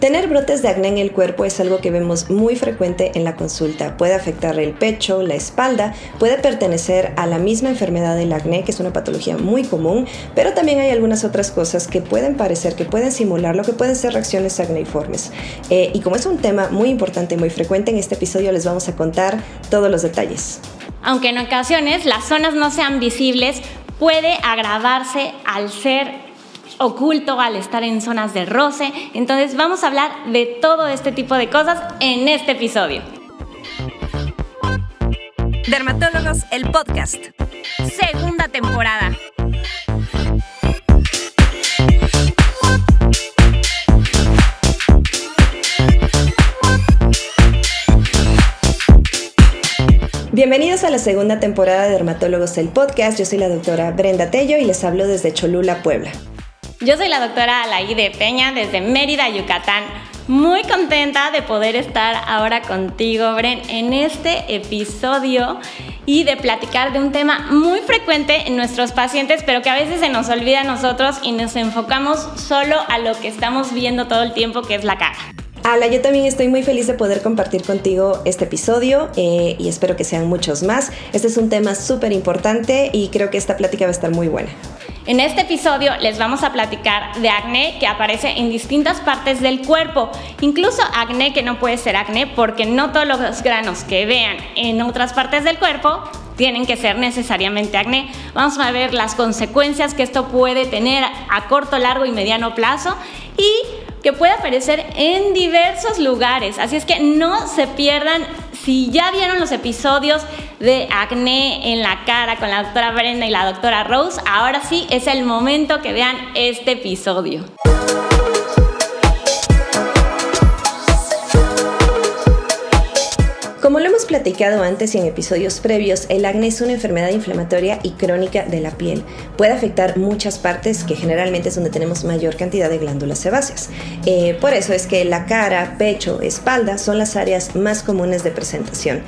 Tener brotes de acné en el cuerpo es algo que vemos muy frecuente en la consulta. Puede afectar el pecho, la espalda, puede pertenecer a la misma enfermedad del acné, que es una patología muy común, pero también hay algunas otras cosas que pueden parecer, que pueden simular lo que pueden ser reacciones acneiformes. Eh, y como es un tema muy importante y muy frecuente, en este episodio les vamos a contar todos los detalles. Aunque en ocasiones las zonas no sean visibles, puede agravarse al ser oculto al estar en zonas de roce. Entonces vamos a hablar de todo este tipo de cosas en este episodio. Dermatólogos, el podcast. Segunda temporada. Bienvenidos a la segunda temporada de Dermatólogos el Podcast. Yo soy la doctora Brenda Tello y les hablo desde Cholula, Puebla. Yo soy la doctora Alaide Peña desde Mérida, Yucatán. Muy contenta de poder estar ahora contigo, Bren, en este episodio y de platicar de un tema muy frecuente en nuestros pacientes, pero que a veces se nos olvida a nosotros y nos enfocamos solo a lo que estamos viendo todo el tiempo, que es la cara. Ala, yo también estoy muy feliz de poder compartir contigo este episodio eh, y espero que sean muchos más. Este es un tema súper importante y creo que esta plática va a estar muy buena. En este episodio les vamos a platicar de acné que aparece en distintas partes del cuerpo, incluso acné que no puede ser acné porque no todos los granos que vean en otras partes del cuerpo tienen que ser necesariamente acné. Vamos a ver las consecuencias que esto puede tener a corto, largo y mediano plazo y que puede aparecer en diversos lugares. Así es que no se pierdan si ya vieron los episodios de acné en la cara con la doctora Brenda y la doctora Rose, ahora sí es el momento que vean este episodio. Como lo hemos platicado antes y en episodios previos, el acné es una enfermedad inflamatoria y crónica de la piel. Puede afectar muchas partes que generalmente es donde tenemos mayor cantidad de glándulas sebáceas. Eh, por eso es que la cara, pecho, espalda son las áreas más comunes de presentación.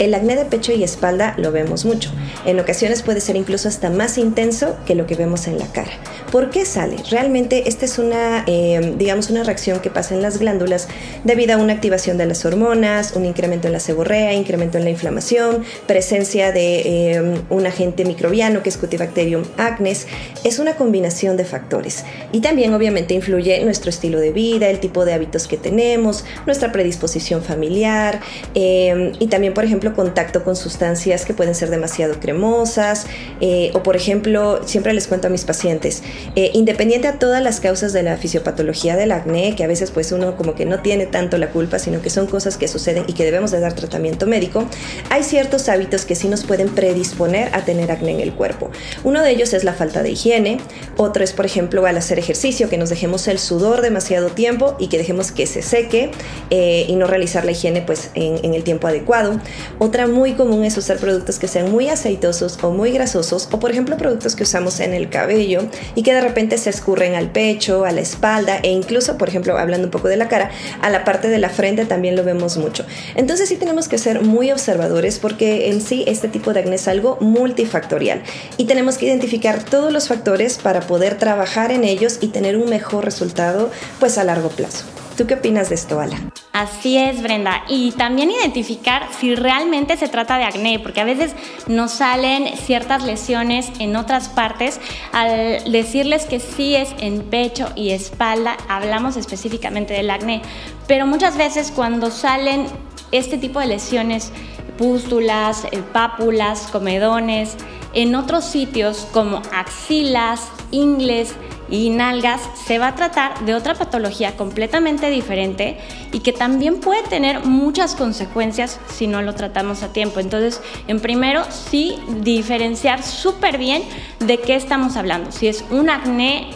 El acné de pecho y espalda lo vemos mucho. En ocasiones puede ser incluso hasta más intenso que lo que vemos en la cara. ¿Por qué sale? Realmente esta es una, eh, digamos, una reacción que pasa en las glándulas debido a una activación de las hormonas, un incremento en la incremento en la inflamación, presencia de eh, un agente microbiano que es Cutibacterium acnes, es una combinación de factores. Y también obviamente influye nuestro estilo de vida, el tipo de hábitos que tenemos, nuestra predisposición familiar eh, y también, por ejemplo, contacto con sustancias que pueden ser demasiado cremosas eh, o, por ejemplo, siempre les cuento a mis pacientes, independiente a todas las causas de la fisiopatología del acné, que a veces pues uno como que no tiene tanto la culpa, sino que son cosas que suceden y que debemos de dar tratamiento médico, hay ciertos hábitos que sí nos pueden predisponer a tener acné en el cuerpo. Uno de ellos es la falta de higiene, otro es, por ejemplo, al hacer ejercicio, que nos dejemos el sudor demasiado tiempo y que dejemos que se seque eh, y no realizar la higiene pues, en, el tiempo adecuado. Otra muy común es usar productos que sean muy aceitosos o muy grasosos, o por ejemplo productos que usamos en el cabello y que de repente se escurren al pecho, a la espalda e incluso, por ejemplo, hablando un poco de la cara, a la parte de la frente también lo vemos mucho. Entonces sí tenemos que ser muy observadores porque en sí este tipo de acné es algo multifactorial y tenemos que identificar todos los factores para poder trabajar en ellos y tener un mejor resultado pues a largo plazo. ¿Tú qué opinas de esto, Ala? Así es, Brenda. Y también identificar si realmente se trata de acné, porque a veces nos salen ciertas lesiones en otras partes. Al decirles que sí es en pecho y espalda, hablamos específicamente del acné. Pero muchas veces cuando salen este tipo de lesiones, pústulas, eh, pápulas, comedones, en otros sitios como axilas, ingles y nalgas, se va a tratar de otra patología completamente diferente y que también puede tener muchas consecuencias si no lo tratamos a tiempo. Entonces, en primero, sí diferenciar súper bien de qué estamos hablando. Si es un acné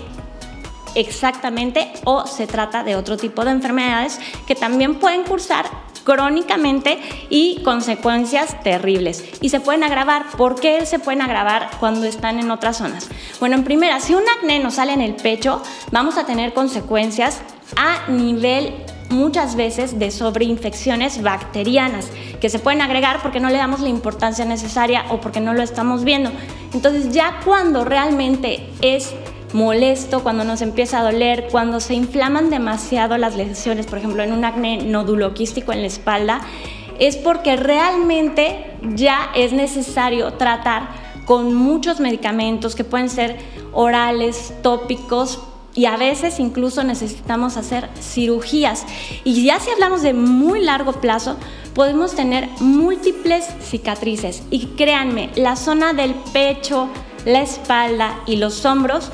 exactamente o se trata de otro tipo de enfermedades que también pueden cursar crónicamente y consecuencias terribles. Y se pueden agravar. ¿Por qué se pueden agravar cuando están en otras zonas? Bueno, en primera, si un acné nos sale en el pecho, vamos a tener consecuencias a nivel muchas veces de sobreinfecciones bacterianas que se pueden agregar porque no le damos la importancia necesaria o porque no lo estamos viendo. Entonces ya cuando realmente es molesto, cuando nos empieza a doler, cuando se inflaman demasiado las lesiones, por ejemplo, en un acné noduloquístico en la espalda, es porque realmente ya es necesario tratar con muchos medicamentos que pueden ser orales, tópicos, y a veces incluso necesitamos hacer cirugías. Y ya si hablamos de muy largo plazo, podemos tener múltiples cicatrices. Y créanme, la zona del pecho, la espalda y los hombros,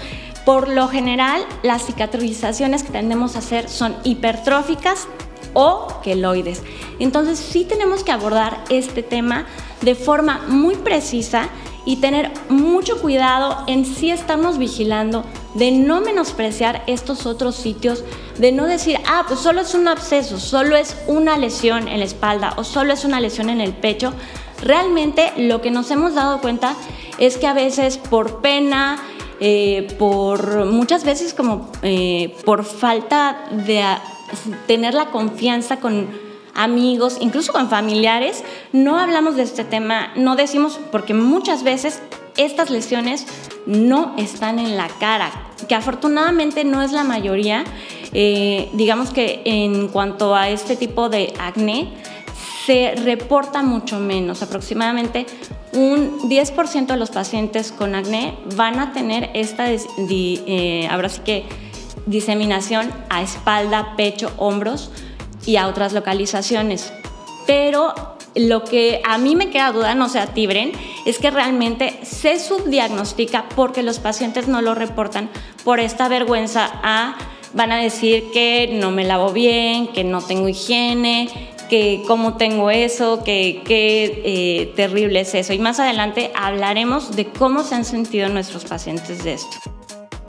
por lo general las cicatrizaciones que tendemos a hacer son hipertróficas o queloides. Entonces sí tenemos que abordar este tema de forma muy precisa y tener mucho cuidado en si estamos vigilando, de no menospreciar estos otros sitios, de no decir, ah, pues solo es un absceso, solo es una lesión en la espalda o solo es una lesión en el pecho. Realmente lo que nos hemos dado cuenta es que a veces por pena, eh, por muchas veces como eh, por falta de tener la confianza con amigos, incluso con familiares, no hablamos de este tema, no decimos, porque muchas veces estas lesiones no están en la cara, que afortunadamente no es la mayoría. Eh, digamos que en cuanto a este tipo de acné, se reporta mucho menos, aproximadamente un 10% de los pacientes con acné van a tener esta, eh, ahora sí que, diseminación a espalda, pecho, hombros, y a otras localizaciones. Pero lo que a mí me queda duda, no sé a Tibren, es que realmente se subdiagnostica porque los pacientes no lo reportan por esta vergüenza a van a decir que no me lavo bien, que no tengo higiene, que cómo tengo eso, que qué eh, terrible es eso. Y más adelante hablaremos de cómo se han sentido nuestros pacientes de esto.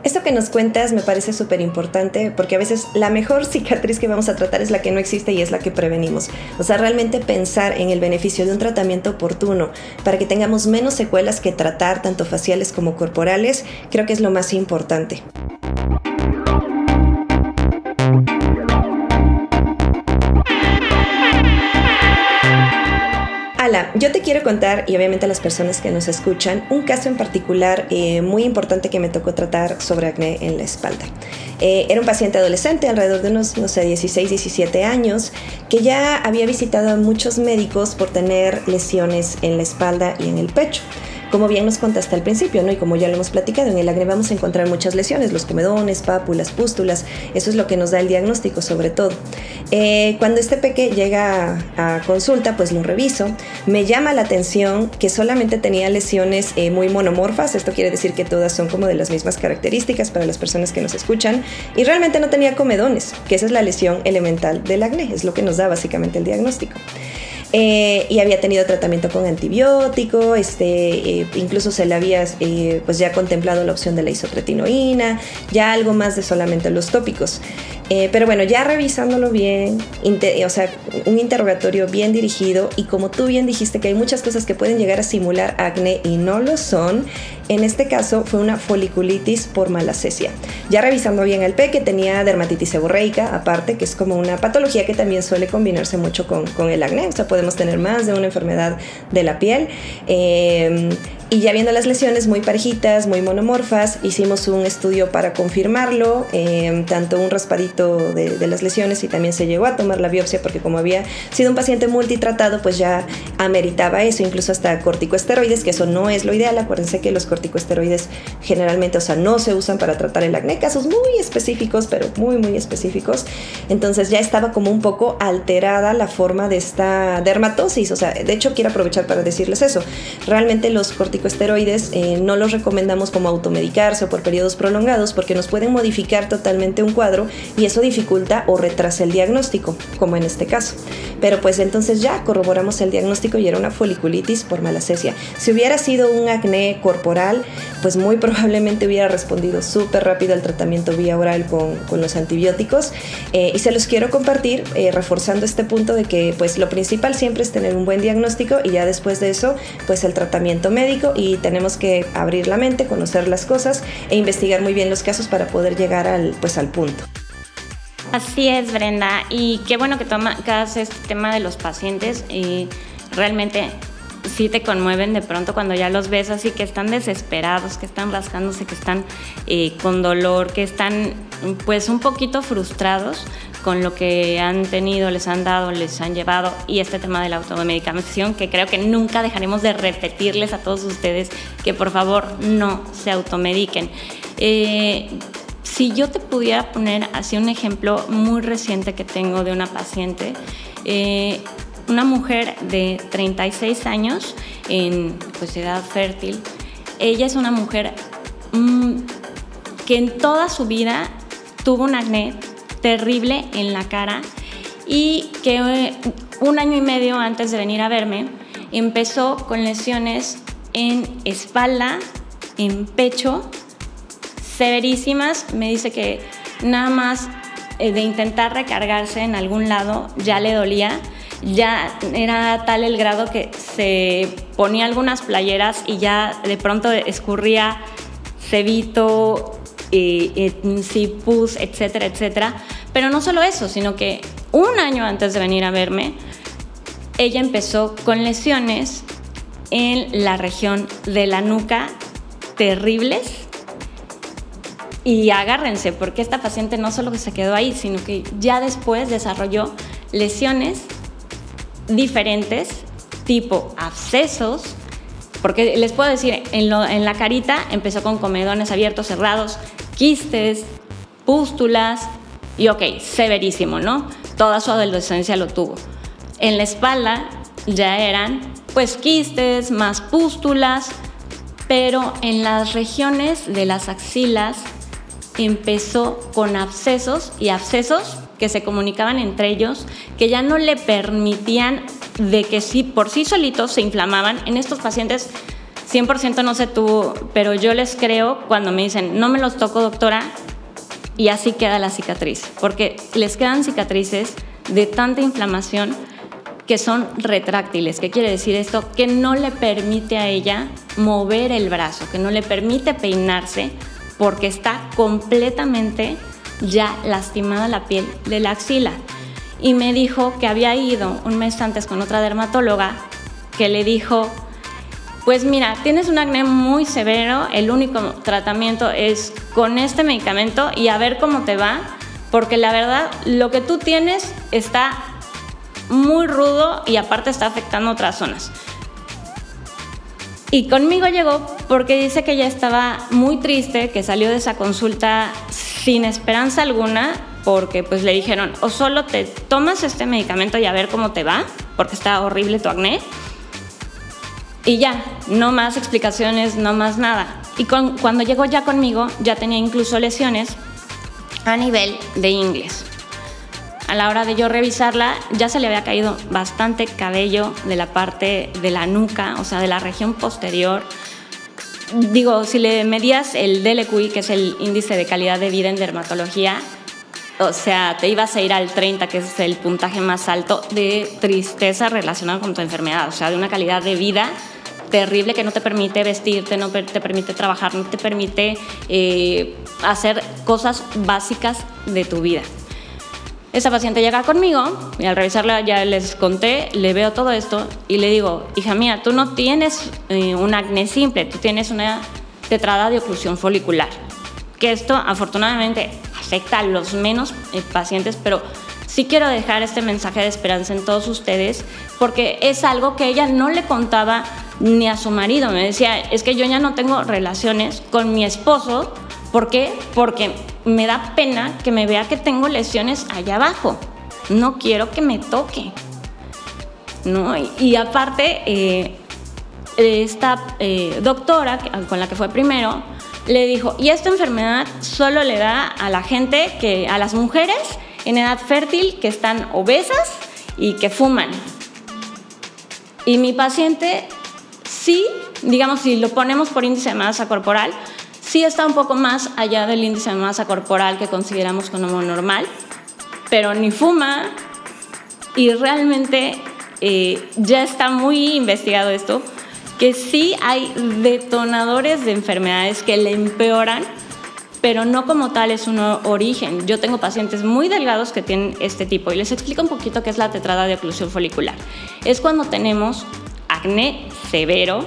Esto que nos cuentas me parece súper importante porque a veces la mejor cicatriz que vamos a tratar es la que no existe y es la que prevenimos. O sea, realmente pensar en el beneficio de un tratamiento oportuno para que tengamos menos secuelas que tratar, tanto faciales como corporales, creo que es lo más importante. Yo te quiero contar, y obviamente a las personas que nos escuchan, un caso en particular eh, muy importante que me tocó tratar sobre acné en la espalda. Eh, era un paciente adolescente, alrededor de unos, no sé, 16, 17 años, que ya había visitado a muchos médicos por tener lesiones en la espalda y en el pecho como bien nos contaste al principio, ¿no? Y como ya lo hemos platicado, en el acné vamos a encontrar muchas lesiones, los comedones, pápulas, pústulas, eso es lo que nos da el diagnóstico sobre todo. Eh, cuando este peque llega a, consulta, pues lo reviso, me llama la atención que solamente tenía lesiones eh, muy monomorfas, esto quiere decir que todas son como de las mismas características para las personas que nos escuchan, y realmente no tenía comedones, que esa es la lesión elemental del acné, es lo que nos da básicamente el diagnóstico. Eh, y había tenido tratamiento con antibiótico, este, eh, incluso se le había eh, pues ya contemplado la opción de la isotretinoína, ya algo más de solamente los tópicos. pero bueno, ya revisándolo bien, o sea, un interrogatorio bien dirigido y como tú bien dijiste que hay muchas cosas que pueden llegar a simular acné y no lo son, en este caso fue una foliculitis por malacesia. Ya revisando bien el que tenía dermatitis seborreica, aparte, que es como una patología que también suele combinarse mucho con, con el acné, o sea, podemos tener más de una enfermedad de la piel. Eh, y ya viendo las lesiones muy parejitas, muy monomorfas, hicimos un estudio para confirmarlo, em, tanto un raspadito de, las lesiones y también se llegó a tomar la biopsia porque como había sido un paciente multitratado, pues ya ameritaba eso, incluso hasta corticoesteroides, que eso no es lo ideal. Acuérdense que los corticoesteroides generalmente, o sea, no se usan para tratar el acné, casos muy específicos, pero muy, muy específicos. Entonces ya estaba como un poco alterada la forma de esta dermatosis, o sea, de hecho quiero aprovechar para decirles eso. Realmente los corticosteroides corticosteroides eh, no los recomendamos como automedicarse o por periodos prolongados porque nos pueden modificar totalmente un cuadro y eso dificulta o retrasa el diagnóstico, como en este caso. Pero pues entonces ya corroboramos el diagnóstico y era una foliculitis por malacesia. Si hubiera sido un acné corporal, pues muy probablemente hubiera respondido súper rápido al tratamiento vía oral con, con los antibióticos. Eh, y se los quiero compartir eh, reforzando este punto de que pues lo principal siempre es tener un buen diagnóstico y ya después de eso pues el tratamiento médico y tenemos que abrir la mente, conocer las cosas e investigar muy bien los casos para poder llegar al, pues, al punto. Así es, Brenda. Y qué bueno que tocas este tema de los pacientes. y realmente sí te conmueven de pronto cuando ya los ves así que están desesperados, que están rascándose, que están eh, con dolor, que están pues un poquito frustrados con lo que han tenido, les han dado, les han llevado y este tema de la automedicación que creo que nunca dejaremos de repetirles a todos ustedes que por favor no se automediquen. Eh, si yo te pudiera poner así un ejemplo muy reciente que tengo de una paciente, eh, una mujer de 36 años en pues, edad fértil, ella es una mujer mm, que en toda su vida tuvo un acné terrible en la cara y que eh, un año y medio antes de venir a verme empezó con lesiones en espalda, en pecho, severísimas. Me dice que nada más eh, de intentar recargarse en algún lado ya le dolía. Ya era tal el grado que se ponía algunas playeras y ya de pronto escurría cebito, eh, pus, etcétera, etcétera. Pero no solo eso, sino que un año antes de venir a verme, ella empezó con lesiones en la región de la nuca terribles. Y agárrense, porque esta paciente no solo se quedó ahí, sino que ya después desarrolló lesiones diferentes, tipo abscesos, porque les puedo decir, en, la carita empezó con comedones abiertos, cerrados, quistes, pústulas, y ok, severísimo, ¿no? Toda su adolescencia lo tuvo. En la espalda ya eran pues quistes, más pústulas, pero en las regiones de las axilas empezó con abscesos y abscesos que se comunicaban entre ellos, que ya no le permitían de que sí, por sí solitos se inflamaban. En estos pacientes 100% no se tuvo, pero yo les creo cuando me dicen, no me los toco doctora, y así queda la cicatriz, porque les quedan cicatrices de tanta inflamación que son retráctiles. ¿Qué quiere decir esto? Que no le permite a ella mover el brazo, que no le permite peinarse porque está completamente ya lastimada la piel de la axila. Y me dijo que había ido un mes antes con otra dermatóloga que le dijo, pues mira, tienes un acné muy severo, el único tratamiento es con este medicamento y a ver cómo te va, porque la verdad lo que tú tienes está muy rudo y aparte está afectando otras zonas. Y conmigo llegó porque dice que ya estaba muy triste, que salió de esa consulta sin esperanza alguna, porque pues le dijeron, o solo te tomas este medicamento y a ver cómo te va, porque está horrible tu acné, y ya, no más explicaciones, no más nada. Y cuando llegó ya conmigo, ya tenía incluso lesiones a nivel de inglés. A la hora de yo revisarla, ya se le había caído bastante cabello de la parte de la nuca, o sea, de la región posterior. Digo, si le medías el DLQI, que es el índice de calidad de vida en dermatología, o sea, te ibas a ir al 30, que es el puntaje más alto de tristeza relacionada con tu enfermedad, o sea, de una calidad de vida terrible que no te permite vestirte, no te permite trabajar, no te permite eh, hacer cosas básicas de tu vida. Esa paciente llega conmigo y al revisarla ya les conté, le veo todo esto y le digo, hija mía, tú no tienes eh, un acné simple, tú tienes una tetrada de oclusión folicular. Que esto afortunadamente afecta a los menos eh, pacientes, pero sí quiero dejar este mensaje de esperanza en todos ustedes porque es algo que ella no le contaba ni a su marido. Me decía, es que yo ya no tengo relaciones con mi esposo. ¿Por qué? Porque me da pena que me vea que tengo lesiones allá abajo. No quiero que me toque. ¿No? Y, aparte, eh, esta eh, doctora con la que fue primero, le dijo, y esta enfermedad solo le da a la gente, que, a las mujeres en edad fértil que están obesas y que fuman. Y mi paciente sí, digamos, si lo ponemos por índice de masa corporal, sí está un poco más allá del índice de masa corporal que consideramos como normal, pero ni fuma y realmente eh, ya está muy investigado esto que sí hay detonadores de enfermedades que le empeoran, pero no como tal es un origen. Yo tengo pacientes muy delgados que tienen este tipo y les explico un poquito qué es la tetrada de oclusión folicular. Es cuando tenemos acné severo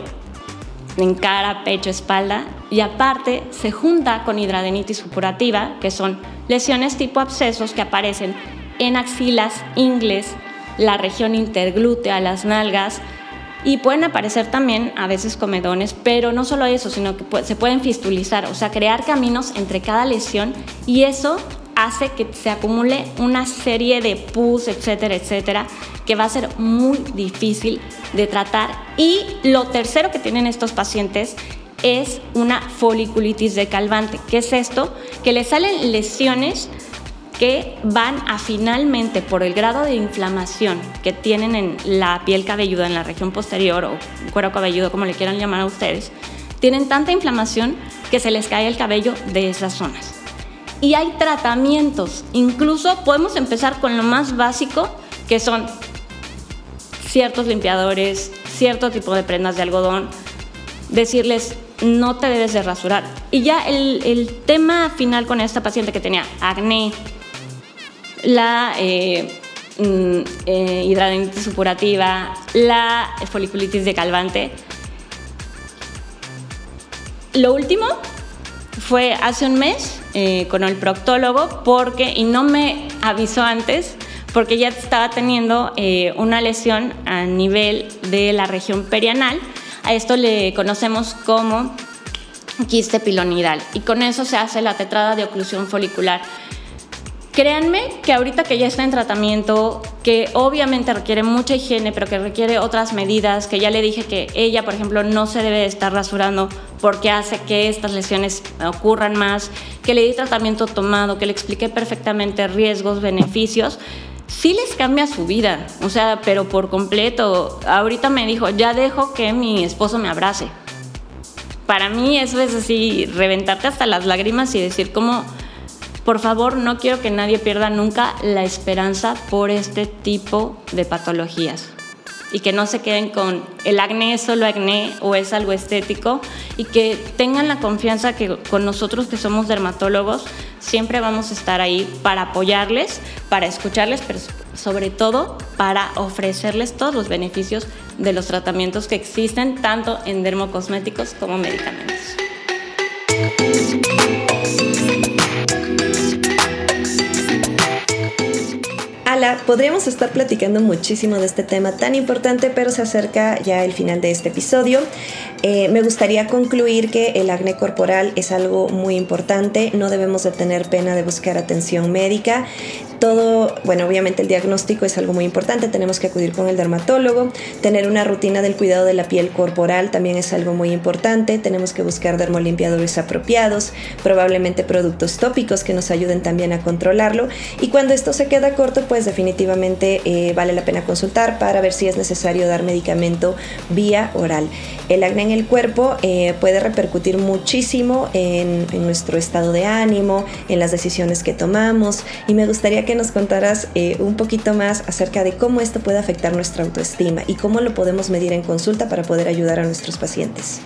en cara, pecho, espalda y aparte se junta con hidradenitis supurativa, que son lesiones tipo abscesos que aparecen en axilas, ingles, la región interglútea, las nalgas y pueden aparecer también a veces comedones, pero no solo eso, sino que se pueden fistulizar, o sea, crear caminos entre cada lesión y eso hace que se acumule una serie de pus, etcétera, etcétera, que va a ser muy difícil de tratar. Y lo tercero que tienen estos pacientes es una foliculitis decalvante. ¿Qué es esto? Que le salen lesiones que van a finalmente, por el grado de inflamación que tienen en la piel cabelluda, en la región posterior o cuero cabelludo, como le quieran llamar a ustedes, tienen tanta inflamación que se les cae el cabello de esas zonas. Y hay tratamientos, incluso podemos empezar con lo más básico, que son ciertos limpiadores, cierto tipo de prendas de algodón, decirles no te debes de rasurar. Y ya el, tema final con esta paciente que tenía acné, la eh, mm, eh, hidradenitis supurativa, la foliculitis decalvante. Lo último fue hace un mes eh, con el proctólogo porque, y no me avisó antes, porque ya estaba teniendo una lesión a nivel de la región perianal. A esto le conocemos como quiste pilonidal y con eso se hace la tetrada de oclusión folicular Créanme que ahorita que ya está en tratamiento, que obviamente requiere mucha higiene, pero que requiere otras medidas, que ya le dije que ella, por ejemplo, no se debe estar rasurando porque hace que estas lesiones ocurran más, que le di tratamiento tomado, que le expliqué perfectamente riesgos, beneficios, sí les cambia su vida, o sea, pero por completo. Ahorita me dijo, ya dejo que mi esposo me abrace. Para mí eso es así, reventarte hasta las lágrimas y decir cómo por favor, no quiero que nadie pierda nunca la esperanza por este tipo de patologías y que no se queden con el acné solo acné o es algo estético y que tengan la confianza que con nosotros que somos dermatólogos siempre vamos a estar ahí para apoyarles, para escucharles, pero sobre todo para ofrecerles todos los beneficios de los tratamientos que existen tanto en dermocosméticos como medicamentos. Podríamos estar platicando muchísimo de este tema tan importante, pero se acerca ya el final de este episodio. Eh, me gustaría concluir que el acné corporal es algo muy importante, no debemos de tener pena de buscar atención médica. Todo, bueno, obviamente el diagnóstico es algo muy importante, tenemos que acudir con el dermatólogo, tener una rutina del cuidado de la piel corporal también es algo muy importante, tenemos que buscar dermolimpiadores apropiados, probablemente productos tópicos que nos ayuden también a controlarlo. Y cuando esto se queda corto, pues definitivamente eh, vale la pena consultar para ver si es necesario dar medicamento vía oral. El acné en el cuerpo eh, puede repercutir muchísimo en, nuestro estado de ánimo, en las decisiones que tomamos y me gustaría que nos contaras eh, un poquito más acerca de cómo esto puede afectar nuestra autoestima y cómo lo podemos medir en consulta para poder ayudar a nuestros pacientes.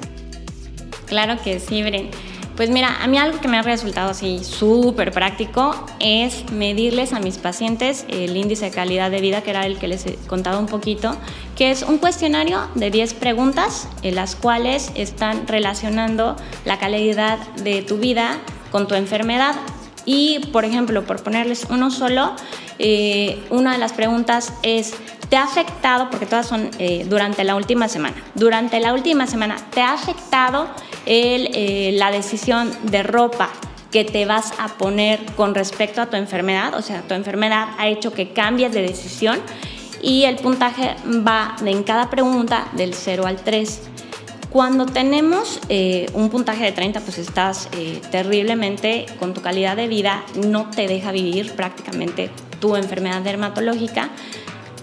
Claro que sí, Bren. Pues mira, a mí algo que me ha resultado así súper práctico es medirles a mis pacientes el índice de calidad de vida, que era el que les he contado un poquito, que es un cuestionario de 10 preguntas en las cuales están relacionando la calidad de tu vida con tu enfermedad. Y, por ejemplo, por ponerles uno solo, eh, una de las preguntas es, ¿te ha afectado, porque todas son eh, durante la última semana, durante la última semana, ¿te ha afectado el, eh, la decisión de ropa que te vas a poner con respecto a tu enfermedad? O sea, tu enfermedad ha hecho que cambies de decisión y el puntaje va en cada pregunta del 0 al 3. Cuando tenemos un puntaje de 30, pues estás terriblemente con tu calidad de vida, no te deja vivir prácticamente tu enfermedad dermatológica,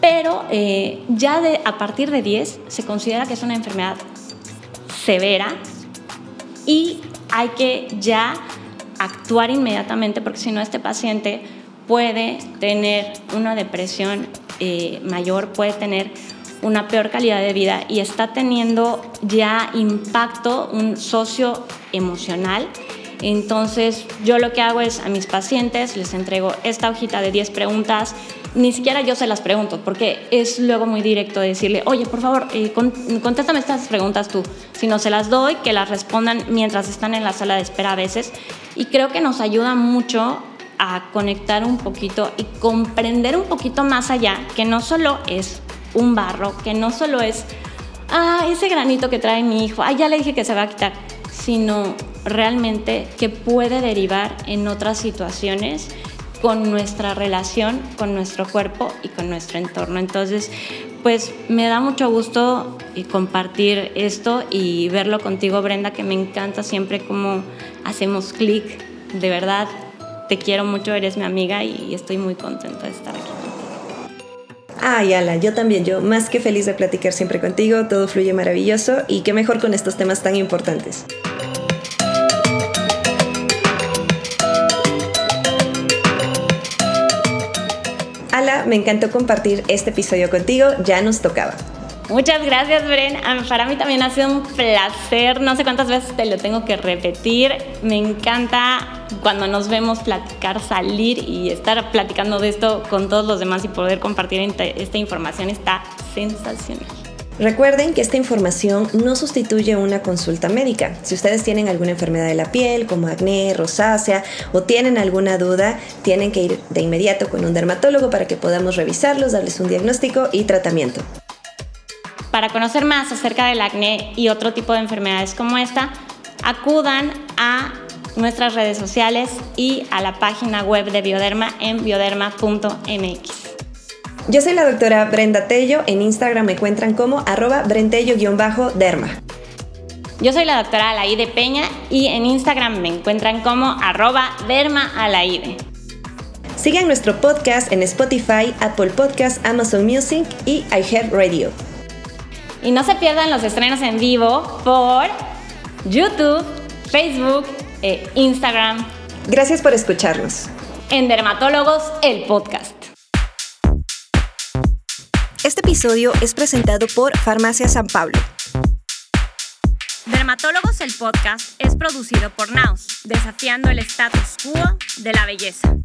pero eh, ya de, a partir de 10 se considera que es una enfermedad severa y hay que ya actuar inmediatamente porque si no este paciente puede tener una depresión eh, mayor, puede tener una peor calidad de vida y está teniendo ya impacto un socio emocional. Entonces, yo lo que hago es a mis pacientes les entrego esta hojita de 10 preguntas ni siquiera yo se las pregunto, porque es luego muy directo decirle, oye, por favor, eh, contéstame estas preguntas tú, Si no se las doy, que las respondan mientras están en la sala de espera a veces, y creo que nos ayuda mucho a conectar un poquito y comprender un poquito más allá, que no solo es un barro, que no solo es, ah, ese granito que trae mi hijo, ah, ya le dije que se va a quitar, sino realmente que puede derivar en otras situaciones con nuestra relación, con nuestro cuerpo y con nuestro entorno. Entonces, pues me da mucho gusto eh, compartir esto y verlo contigo, Brenda, que me encanta siempre cómo hacemos clic. De verdad, te quiero mucho, eres mi amiga y estoy muy contenta de estar aquí. Ay, Ala, yo también, yo más que feliz de platicar siempre contigo, todo fluye maravilloso y qué mejor con estos temas tan importantes. Me encantó compartir este episodio contigo, ya nos tocaba. Muchas gracias, Bren. Para mí también ha sido un placer. No sé cuántas veces te lo tengo que repetir. Me encanta cuando nos vemos platicar, salir y estar platicando de esto con todos los demás y poder compartir esta información está sensacional. Recuerden que esta información no sustituye una consulta médica. Si ustedes tienen alguna enfermedad de la piel, como acné, rosácea, o tienen alguna duda, tienen que ir de inmediato con un dermatólogo para que podamos revisarlos, darles un diagnóstico y tratamiento. Para conocer más acerca del acné y otro tipo de enfermedades como esta, acudan a nuestras redes sociales y a la página web de Bioderma en bioderma.mx. Yo soy la doctora Brenda Tello, en Instagram me encuentran como arroba brentello-derma. Yo soy la doctora Alaide Peña y en Instagram me encuentran como arroba dermaalaide. Sigan nuestro podcast en Spotify, Apple Podcasts, Amazon Music y iHeartRadio. Y no se pierdan los estrenos en vivo por YouTube, Facebook e Instagram. Gracias por escucharnos. En Dermatólogos, el podcast. Este episodio es presentado por Farmacia San Pablo. Dermatólogos, el podcast es producido por Naus, desafiando el status quo de la belleza.